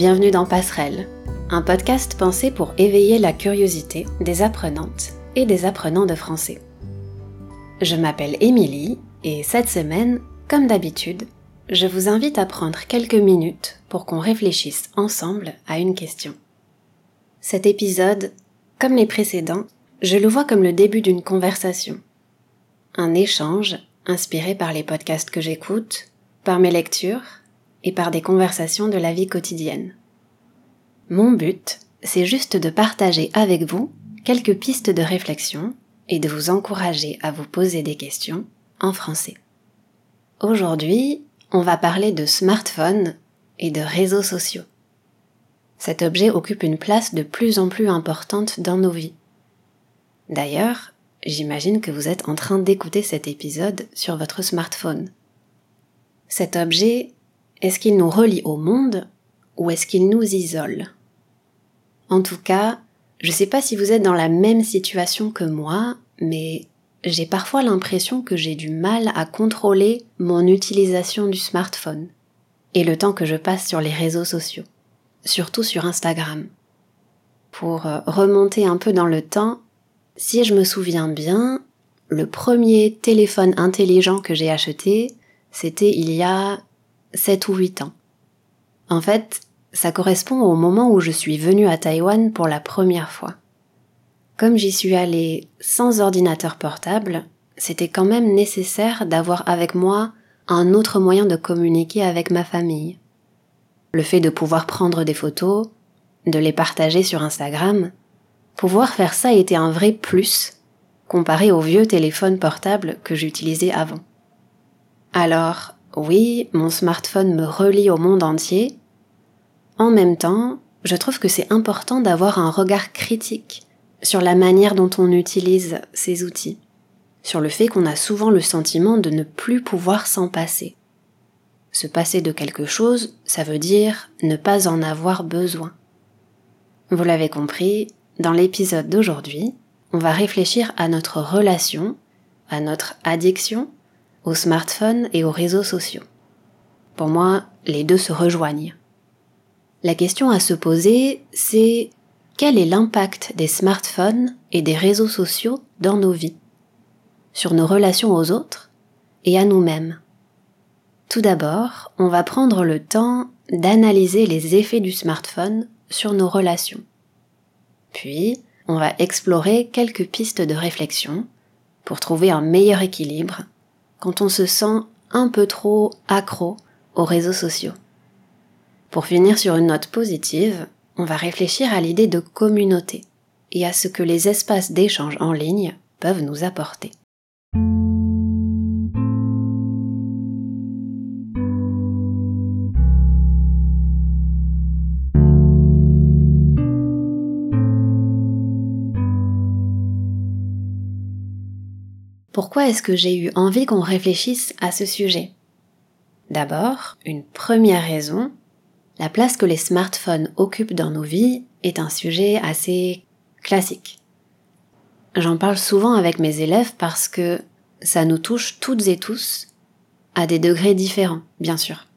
bienvenue dans Passerelle, un podcast pensé pour éveiller la curiosité des apprenantes et des apprenants de français. Je m'appelle Émilie et cette semaine, comme d'habitude, je vous invite à prendre quelques minutes pour qu'on réfléchisse ensemble à une question. Cet épisode, comme les précédents, je le vois comme le début d'une conversation. Un échange inspiré par les podcasts que j'écoute, par mes lectures et par des conversations de la vie quotidienne. Mon but, c'est juste de partager avec vous quelques pistes de réflexion et de vous encourager à vous poser des questions en français. Aujourd'hui, on va parler de smartphone et de réseaux sociaux. Cet objet occupe une place de plus en plus importante dans nos vies. D'ailleurs, j'imagine que vous êtes en train d'écouter cet épisode sur votre smartphone. Cet objet, est-ce qu'il nous relie au monde ou est-ce qu'il nous isole? En tout cas, je ne sais pas si vous êtes dans la même situation que moi, mais j'ai parfois l'impression que j'ai du mal à contrôler mon utilisation du smartphone et le temps que je passe sur les réseaux sociaux, surtout sur Instagram. Pour euh, remonter un peu dans le temps, si je me souviens bien, le premier téléphone intelligent que j'ai acheté, c'était il y a 7 ou 8 ans. En fait, ça correspond au moment où je suis venue à Taïwan pour la première fois. Comme j'y suis allée sans ordinateur portable, c'était quand même nécessaire d'avoir avec moi un autre moyen de communiquer avec ma famille. Le fait de pouvoir prendre des photos, de les partager sur Instagram, pouvoir faire ça était un vrai plus comparé au vieux téléphone portable que j'utilisais avant. Alors, oui, mon smartphone me relie au monde entier. En même temps, je trouve que c'est important d'avoir un regard critique sur la manière dont on utilise ces outils, sur le fait qu'on a souvent le sentiment de ne plus pouvoir s'en passer. Se passer de quelque chose, ça veut dire ne pas en avoir besoin. Vous l'avez compris, dans l'épisode d'aujourd'hui, on va réfléchir à notre relation, à notre addiction smartphone et aux réseaux sociaux. Pour moi, les deux se rejoignent. La question à se poser, c'est quel est l'impact des smartphones et des réseaux sociaux dans nos vies, sur nos relations aux autres et à nous-mêmes? Tout d'abord, on va prendre le temps d'analyser les effets du smartphone sur nos relations. Puis, on va explorer quelques pistes de réflexion pour trouver un meilleur équilibre quand on se sent un peu trop accro aux réseaux sociaux. Pour finir sur une note positive, on va réfléchir à l'idée de communauté et à ce que les espaces d'échange en ligne peuvent nous apporter. Pourquoi est-ce que j'ai eu envie qu'on réfléchisse à ce sujet? D'abord, une première raison, la place que les smartphones occupent dans nos vies est un sujet assez classique. J'en parle souvent avec mes élèves parce que ça nous touche toutes et tous à des degrés différents, bien sûr.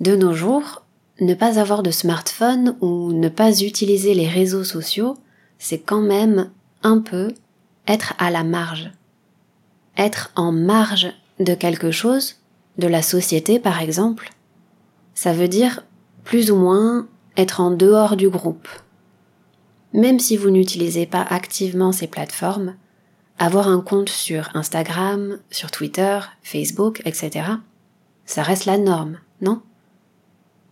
De nos jours, ne pas avoir de smartphone ou ne pas utiliser les réseaux sociaux, c'est quand même un peu être à la marge être en marge de quelque chose, de la société par exemple, ça veut dire plus ou moins être en dehors du groupe. Même si vous n'utilisez pas activement ces plateformes, avoir un compte sur Instagram, sur Twitter, Facebook, etc., ça reste la norme, non?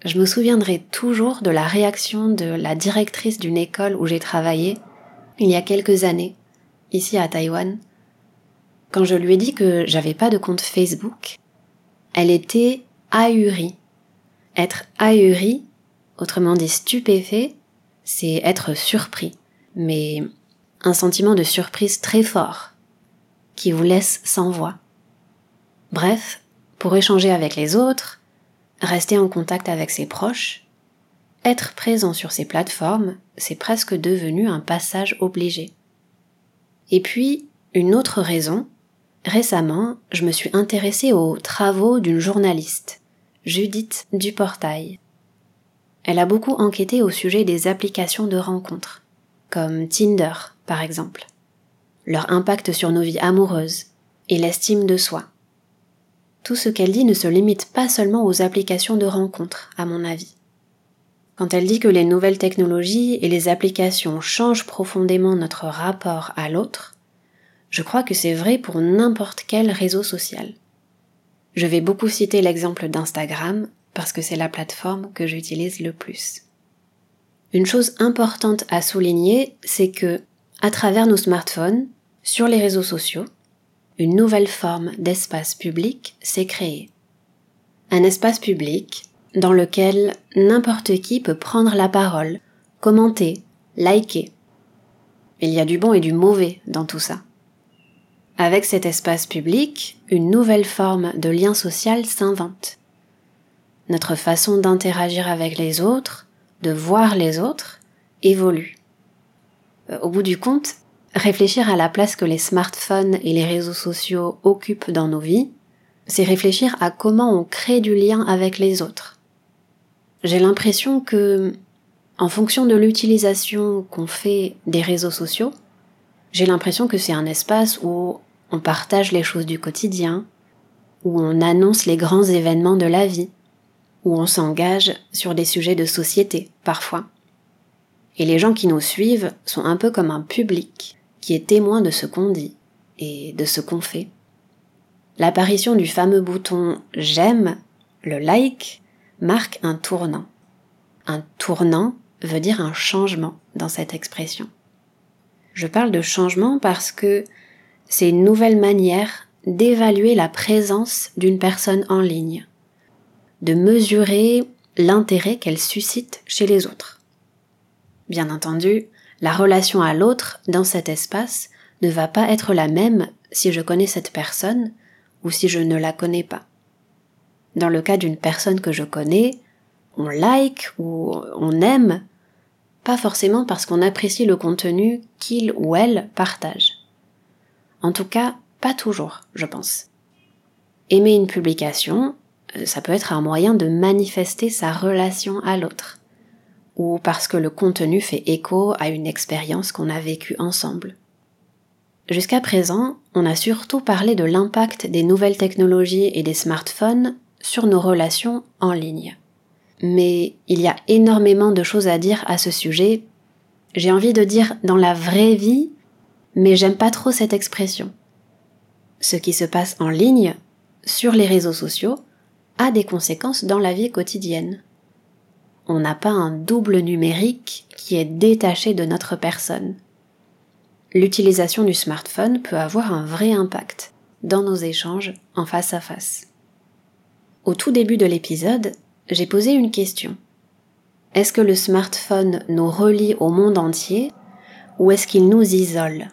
Je me souviendrai toujours de la réaction de la directrice d'une école où j'ai travaillé il y a quelques années, ici à Taïwan, quand je lui ai dit que j'avais pas de compte Facebook, elle était ahurie. Être ahuri, autrement dit stupéfait, c'est être surpris, mais un sentiment de surprise très fort, qui vous laisse sans voix. Bref, pour échanger avec les autres, rester en contact avec ses proches, être présent sur ces plateformes, c'est presque devenu un passage obligé. Et puis, une autre raison, Récemment, je me suis intéressée aux travaux d'une journaliste, Judith Duportail. elle a beaucoup enquêté au sujet des applications de rencontres, comme Tinder par exemple, leur impact sur nos vies amoureuses et l'estime de soi. Tout ce qu'elle dit ne se limite pas seulement aux applications de rencontres, à mon avis. Quand elle dit que les nouvelles technologies et les applications changent profondément notre rapport à l'autre, je crois que c'est vrai pour n'importe quel réseau social. Je vais beaucoup citer l'exemple d'Instagram parce que c'est la plateforme que j'utilise le plus. Une chose importante à souligner, c'est que, à travers nos smartphones, sur les réseaux sociaux, une nouvelle forme d'espace public s'est créée. Un espace public dans lequel n'importe qui peut prendre la parole, commenter, liker. Il y a du bon et du mauvais dans tout ça. Avec cet espace public, une nouvelle forme de lien social s'invente. Notre façon d'interagir avec les autres, de voir les autres, évolue. Euh, au bout du compte, réfléchir à la place que les smartphones et les réseaux sociaux occupent dans nos vies, c'est réfléchir à comment on crée du lien avec les autres. J'ai l'impression que, en fonction de l'utilisation qu'on fait des réseaux sociaux, j'ai l'impression que c'est un espace où on partage les choses du quotidien, où on annonce les grands événements de la vie, où on s'engage sur des sujets de société parfois. Et les gens qui nous suivent sont un peu comme un public qui est témoin de ce qu'on dit et de ce qu'on fait. L'apparition du fameux bouton j'aime, le like, marque un tournant. Un tournant veut dire un changement dans cette expression. Je parle de changement parce que c'est une nouvelle manière d'évaluer la présence d'une personne en ligne, de mesurer l'intérêt qu'elle suscite chez les autres. Bien entendu, la relation à l'autre dans cet espace ne va pas être la même si je connais cette personne ou si je ne la connais pas. Dans le cas d'une personne que je connais, on like ou on aime, pas forcément parce qu'on apprécie le contenu qu'il ou elle partage. En tout cas, pas toujours, je pense. Aimer une publication, euh, ça peut être un moyen de manifester sa relation à l'autre, ou parce que le contenu fait écho à une expérience qu'on a vécue ensemble. Jusqu'à présent, on a surtout parlé de l'impact des nouvelles technologies et des smartphones sur nos relations en ligne. Mais il y a énormément de choses à dire à ce sujet. J'ai envie de dire dans la vraie vie, mais j'aime pas trop cette expression. Ce qui se passe en ligne, sur les réseaux sociaux, a des conséquences dans la vie quotidienne. On n'a pas un double numérique qui est détaché de notre personne. L'utilisation du smartphone peut avoir un vrai impact dans nos échanges en face à face. Au tout début de l'épisode, j'ai posé une question. Est-ce que le smartphone nous relie au monde entier ou est-ce qu'il nous isole?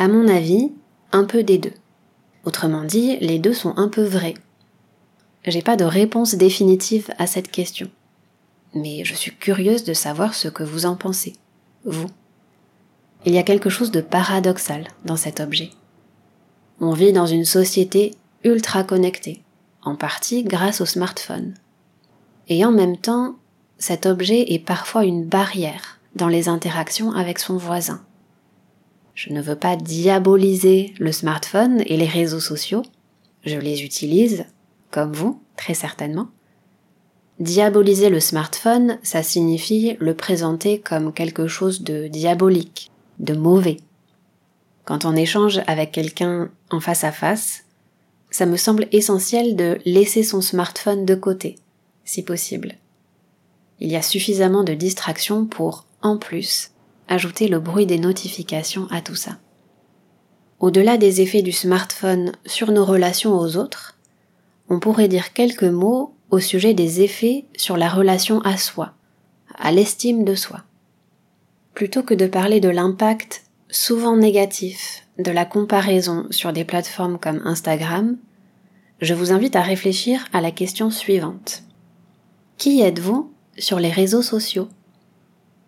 À mon avis, un peu des deux. Autrement dit, les deux sont un peu vrais. J'ai pas de réponse définitive à cette question. Mais je suis curieuse de savoir ce que vous en pensez, vous. Il y a quelque chose de paradoxal dans cet objet. On vit dans une société ultra connectée, en partie grâce au smartphone. Et en même temps, cet objet est parfois une barrière dans les interactions avec son voisin. Je ne veux pas diaboliser le smartphone et les réseaux sociaux. Je les utilise, comme vous, très certainement. Diaboliser le smartphone, ça signifie le présenter comme quelque chose de diabolique, de mauvais. Quand on échange avec quelqu'un en face à face, ça me semble essentiel de laisser son smartphone de côté, si possible. Il y a suffisamment de distractions pour, en plus, ajouter le bruit des notifications à tout ça. Au-delà des effets du smartphone sur nos relations aux autres, on pourrait dire quelques mots au sujet des effets sur la relation à soi, à l'estime de soi. Plutôt que de parler de l'impact souvent négatif de la comparaison sur des plateformes comme Instagram, je vous invite à réfléchir à la question suivante. Qui êtes-vous sur les réseaux sociaux?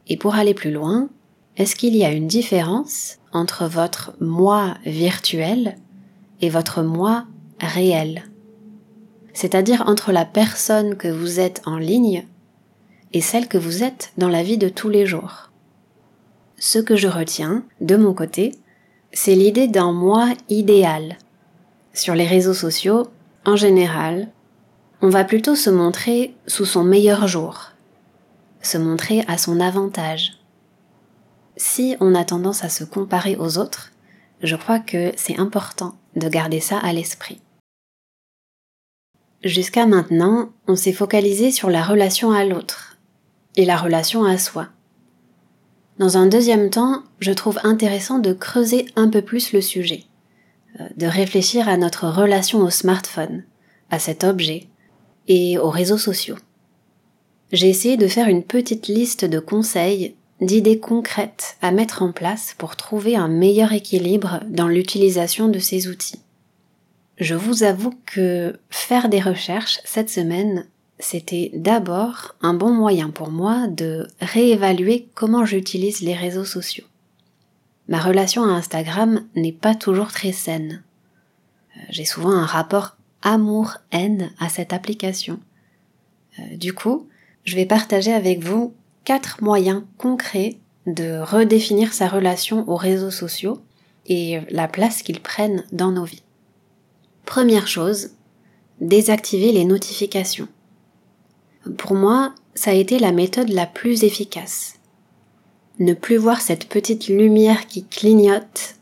Et pour aller plus loin, est-ce qu'il y a une différence entre votre moi virtuel et votre moi réel? C'est-à-dire entre la personne que vous êtes en ligne et celle que vous êtes dans la vie de tous les jours? Ce que je retiens, de mon côté, c'est l'idée d'un moi idéal. Sur les réseaux sociaux, en général, on va plutôt se montrer sous son meilleur jour, se montrer à son avantage. Si on a tendance à se comparer aux autres, je crois que c'est important de garder ça à l'esprit. Jusqu'à maintenant, on s'est focalisé sur la relation à l'autre et la relation à soi. Dans un deuxième temps, je trouve intéressant de creuser un peu plus le sujet, euh, de réfléchir à notre relation au smartphone, à cet objet et aux réseaux sociaux. J'ai essayé de faire une petite liste de conseils, d'idées concrètes à mettre en place pour trouver un meilleur équilibre dans l'utilisation de ces outils. Je vous avoue que faire des recherches cette semaine, c'était d'abord un bon moyen pour moi de réévaluer comment j'utilise les réseaux sociaux. Ma relation à Instagram n'est pas toujours très saine. Euh, j'ai souvent un rapport amour-haine à cette application. Euh, du coup, je vais partager avec vous quatre moyens concrets de redéfinir sa relation aux réseaux sociaux et la place qu'ils prennent dans nos vies. Première chose, désactiver les notifications. Pour moi, ça a été la méthode la plus efficace. Ne plus voir cette petite lumière qui clignote,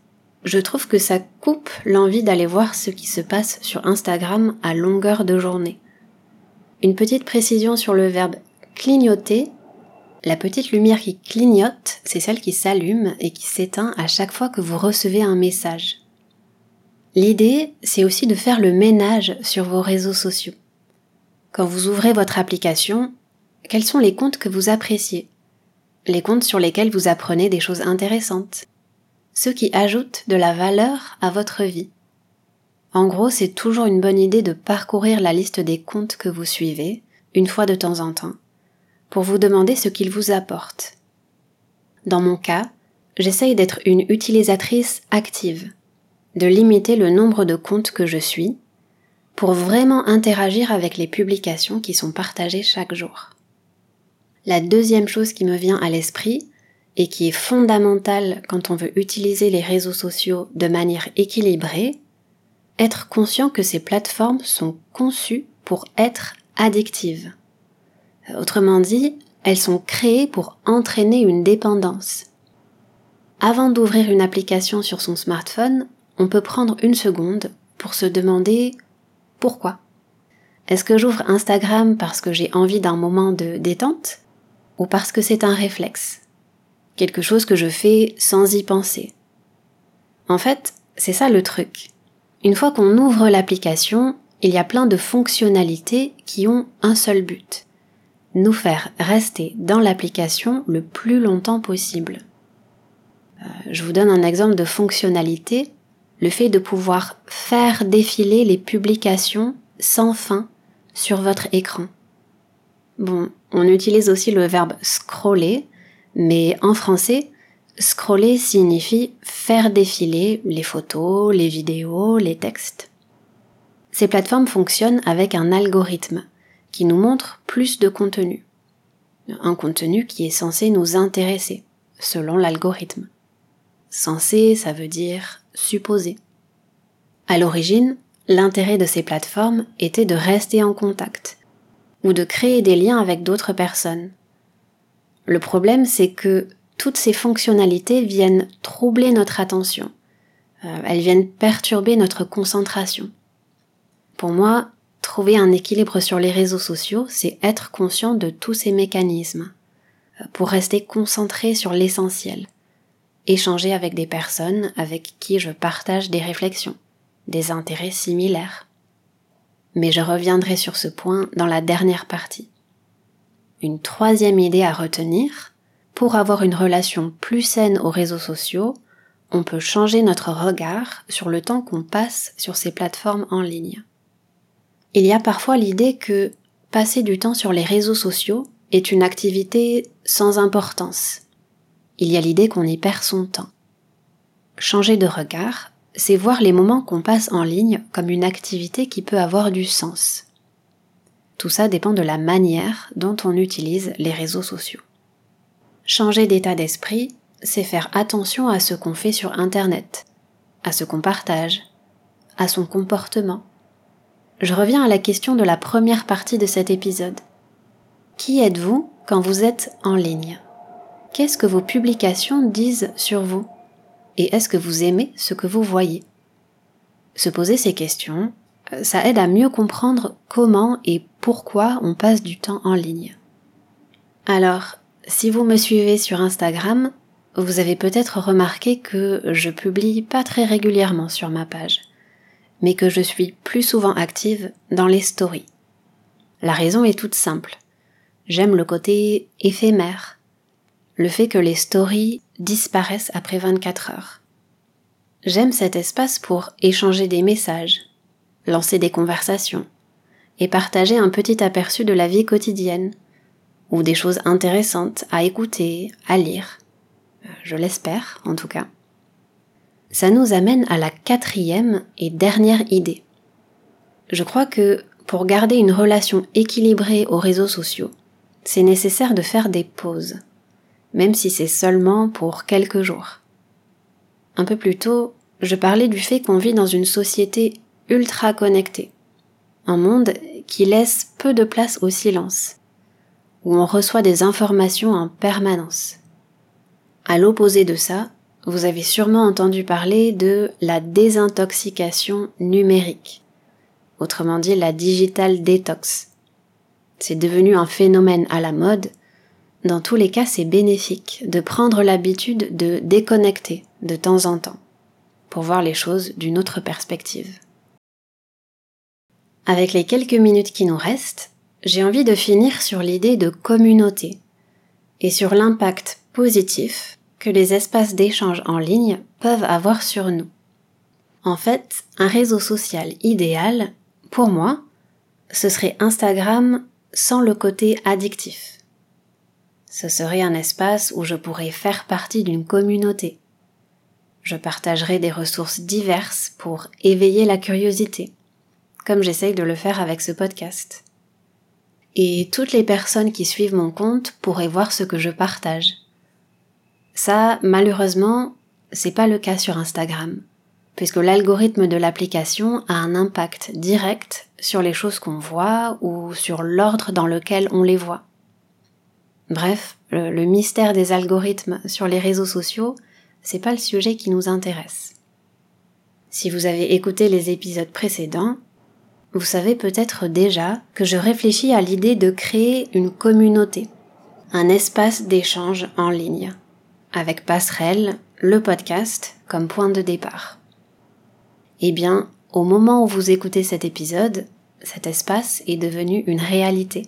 je trouve que ça coupe l'envie d'aller voir ce qui se passe sur Instagram à longueur de journée. Une petite précision sur le verbe clignoter. La petite lumière qui clignote, c'est celle qui s'allume et qui s'éteint à chaque fois que vous recevez un message. L'idée, c'est aussi de faire le ménage sur vos réseaux sociaux. Quand vous ouvrez votre application, quels sont les comptes que vous appréciez? Les comptes sur lesquels vous apprenez des choses intéressantes Ceux qui ajoutent de la valeur à votre vie En gros, c'est toujours une bonne idée de parcourir la liste des comptes que vous suivez, une fois de temps en temps, pour vous demander ce qu'ils vous apportent. Dans mon cas, j'essaye d'être une utilisatrice active de limiter le nombre de comptes que je suis pour vraiment interagir avec les publications qui sont partagées chaque jour. La deuxième chose qui me vient à l'esprit et qui est fondamentale quand on veut utiliser les réseaux sociaux de manière équilibrée, être conscient que ces plateformes sont conçues pour être addictives. Autrement dit, elles sont créées pour entraîner une dépendance. Avant d'ouvrir une application sur son smartphone, on peut prendre une seconde pour se demander pourquoi? Est-ce que j'ouvre Instagram parce que j'ai envie d'un moment de détente ou parce que c'est un réflexe Quelque chose que je fais sans y penser? En fait, c'est ça le truc. Une fois qu'on ouvre l'application, il y a plein de fonctionnalités qui ont un seul but. Nous faire rester dans l'application le plus longtemps possible. Euh, je vous donne un exemple de fonctionnalité le fait de pouvoir faire défiler les publications sans fin sur votre écran. Bon, on utilise aussi le verbe scroller, mais en français, scroller signifie faire défiler les photos, les vidéos, les textes. Ces plateformes fonctionnent avec un algorithme qui nous montre plus de contenu. Un contenu qui est censé nous intéresser, selon l'algorithme. Censé, ça veut dire supposé. À l'origine, l'intérêt de ces plateformes était de rester en contact ou de créer des liens avec d'autres personnes. Le problème, c'est que toutes ces fonctionnalités viennent troubler notre attention. Euh, elles viennent perturber notre concentration. Pour moi, trouver un équilibre sur les réseaux sociaux, c'est être conscient de tous ces mécanismes, euh, pour rester concentré sur l'essentiel échanger avec des personnes avec qui je partage des réflexions, des intérêts similaires. Mais je reviendrai sur ce point dans la dernière partie. Une troisième idée à retenir, pour avoir une relation plus saine aux réseaux sociaux, on peut changer notre regard sur le temps qu'on passe sur ces plateformes en ligne. Il y a parfois l'idée que passer du temps sur les réseaux sociaux est une activité sans importance, il y a l'idée qu'on y perd son temps. Changer de regard, c'est voir les moments qu'on passe en ligne comme une activité qui peut avoir du sens. Tout ça dépend de la manière dont on utilise les réseaux sociaux. Changer d'état d'esprit, c'est faire attention à ce qu'on fait sur Internet, à ce qu'on partage, à son comportement. Je reviens à la question de la première partie de cet épisode. Qui êtes-vous quand vous êtes en ligne? Qu'est-ce que vos publications disent sur vous? Et est-ce que vous aimez ce que vous voyez? Se poser ces questions, euh, ça aide à mieux comprendre comment et pourquoi on passe du temps en ligne. Alors, si vous me suivez sur Instagram, vous avez peut-être remarqué que je publie pas très régulièrement sur ma page, mais que je suis plus souvent active dans les stories. La raison est toute simple. J'aime le côté éphémère, le fait que les stories disparaissent après 24 heures. J'aime cet espace pour échanger des messages, lancer des conversations et partager un petit aperçu de la vie quotidienne ou des choses intéressantes à écouter, à lire. Je l'espère, en tout cas. Ça nous amène à la quatrième et dernière idée. Je crois que pour garder une relation équilibrée aux réseaux sociaux, c'est nécessaire de faire des pauses, même si c'est seulement pour quelques jours. Un peu plus tôt, je parlais du fait qu'on vit dans une société ultra connectée, un monde qui laisse peu de place au silence, où on reçoit des informations en permanence. À l'opposé de ça, vous avez sûrement entendu parler de la désintoxication numérique, autrement dit la digital detox. C'est devenu un phénomène à la mode. Dans tous les cas, c'est bénéfique de prendre l'habitude de déconnecter de temps en temps pour voir les choses d'une autre perspective. Avec les quelques minutes qui nous restent, j'ai envie de finir sur l'idée de communauté et sur l'impact positif que les espaces d'échange en ligne peuvent avoir sur nous. En fait, un réseau social idéal, pour moi, ce serait Instagram sans le côté addictif. Ce serait un espace où je pourrais faire partie d'une communauté. Je partagerai des ressources diverses pour éveiller la curiosité, comme j'essaye de le faire avec ce podcast. Et toutes les personnes qui suivent mon compte pourraient voir ce que je partage. Ça, malheureusement, c'est pas le cas sur Instagram, puisque l'algorithme de l'application a un impact direct sur les choses qu'on voit ou sur l'ordre dans lequel on les voit. Bref, le, mystère des algorithmes sur les réseaux sociaux, c'est pas le sujet qui nous intéresse. Si vous avez écouté les épisodes précédents, vous savez peut-être déjà que je réfléchis à l'idée de créer une communauté, un espace d'échange en ligne, avec Passerelle, le podcast, comme point de départ. Eh bien, au moment où vous écoutez cet épisode, cet espace est devenu une réalité.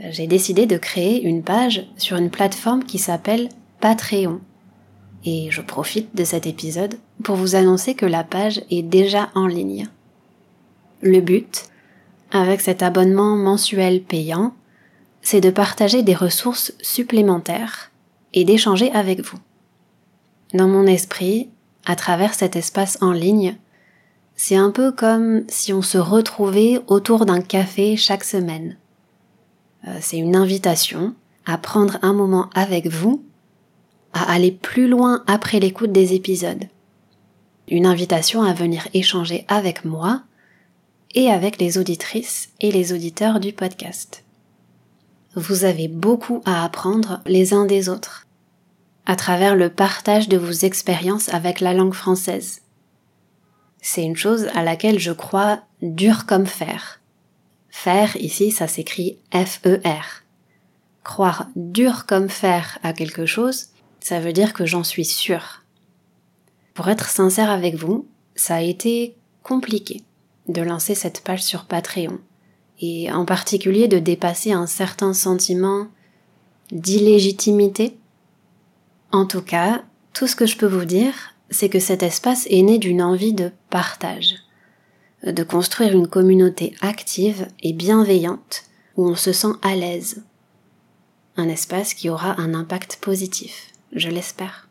J'ai décidé de créer une page sur une plateforme qui s'appelle Patreon. Et je profite de cet épisode pour vous annoncer que la page est déjà en ligne. Le but, avec cet abonnement mensuel payant, c'est de partager des ressources supplémentaires et d'échanger avec vous. Dans mon esprit, à travers cet espace en ligne, c'est un peu comme si on se retrouvait autour d'un café chaque semaine. Euh, c'est une invitation à prendre un moment avec vous, à aller plus loin après l'écoute des épisodes. Une invitation à venir échanger avec moi et avec les auditrices et les auditeurs du podcast. Vous avez beaucoup à apprendre les uns des autres, à travers le partage de vos expériences avec la langue française. C'est une chose à laquelle je crois dur comme fer. Fer, ici, ça s'écrit F-E-R. Croire dur comme fer à quelque chose, ça veut dire que j'en suis sûre. Pour être sincère avec vous, ça a été compliqué de lancer cette page sur Patreon, et en particulier de dépasser un certain sentiment d'illégitimité. En tout cas, tout ce que je peux vous dire, c'est que cet espace est né d'une envie de partage, de construire une communauté active et bienveillante où on se sent à l'aise. Un espace qui aura un impact positif, je l'espère.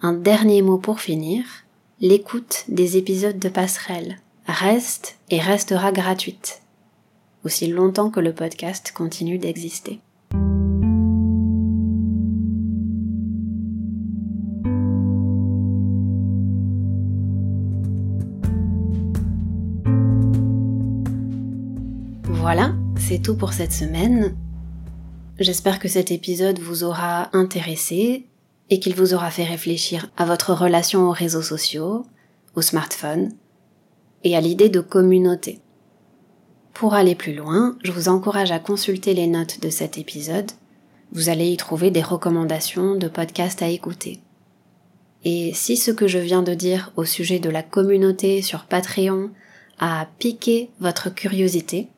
Un dernier mot pour finir, l'écoute des épisodes de passerelle reste et restera gratuite. Aussi longtemps que le podcast continue d'exister. Voilà, c'est tout pour cette semaine. J'espère que cet épisode vous aura intéressé et qu'il vous aura fait réfléchir à votre relation aux réseaux sociaux, au smartphone et à l'idée de communauté. Pour aller plus loin, je vous encourage à consulter les notes de cet épisode. Vous allez y trouver des recommandations de podcasts à écouter. Et si ce que je viens de dire au sujet de la communauté sur Patreon a piqué votre curiosité,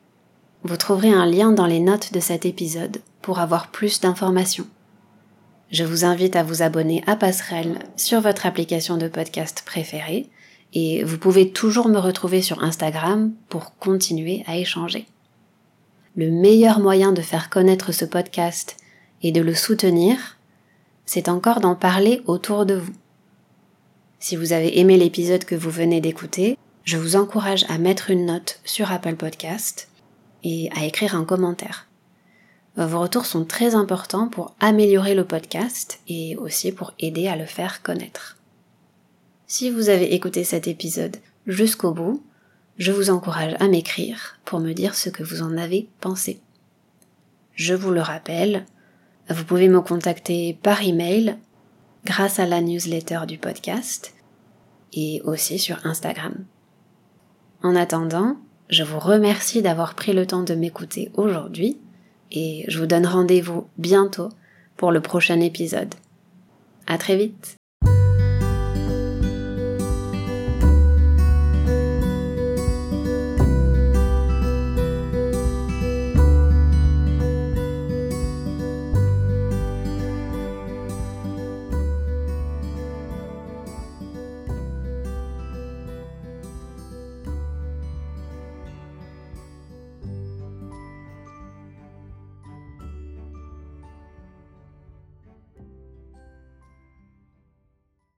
vous trouverez un lien dans les notes de cet épisode pour avoir plus d'informations. Je vous invite à vous abonner à Passerelle sur votre application de podcast préférée et vous pouvez toujours me retrouver sur Instagram pour continuer à échanger. Le meilleur moyen de faire connaître ce podcast et de le soutenir, c'est encore d'en parler autour de vous. Si vous avez aimé l'épisode que vous venez d'écouter, je vous encourage à mettre une note sur Apple Podcast et à écrire un commentaire. Vos retours sont très importants pour améliorer le podcast et aussi pour aider à le faire connaître. Si vous avez écouté cet épisode jusqu'au bout, je vous encourage à m'écrire pour me dire ce que vous en avez pensé. Je vous le rappelle, vous pouvez me contacter par email grâce à la newsletter du podcast et aussi sur Instagram. En attendant, je vous remercie d'avoir pris le temps de m'écouter aujourd'hui et je vous donne rendez-vous bientôt pour le prochain épisode. À très vite!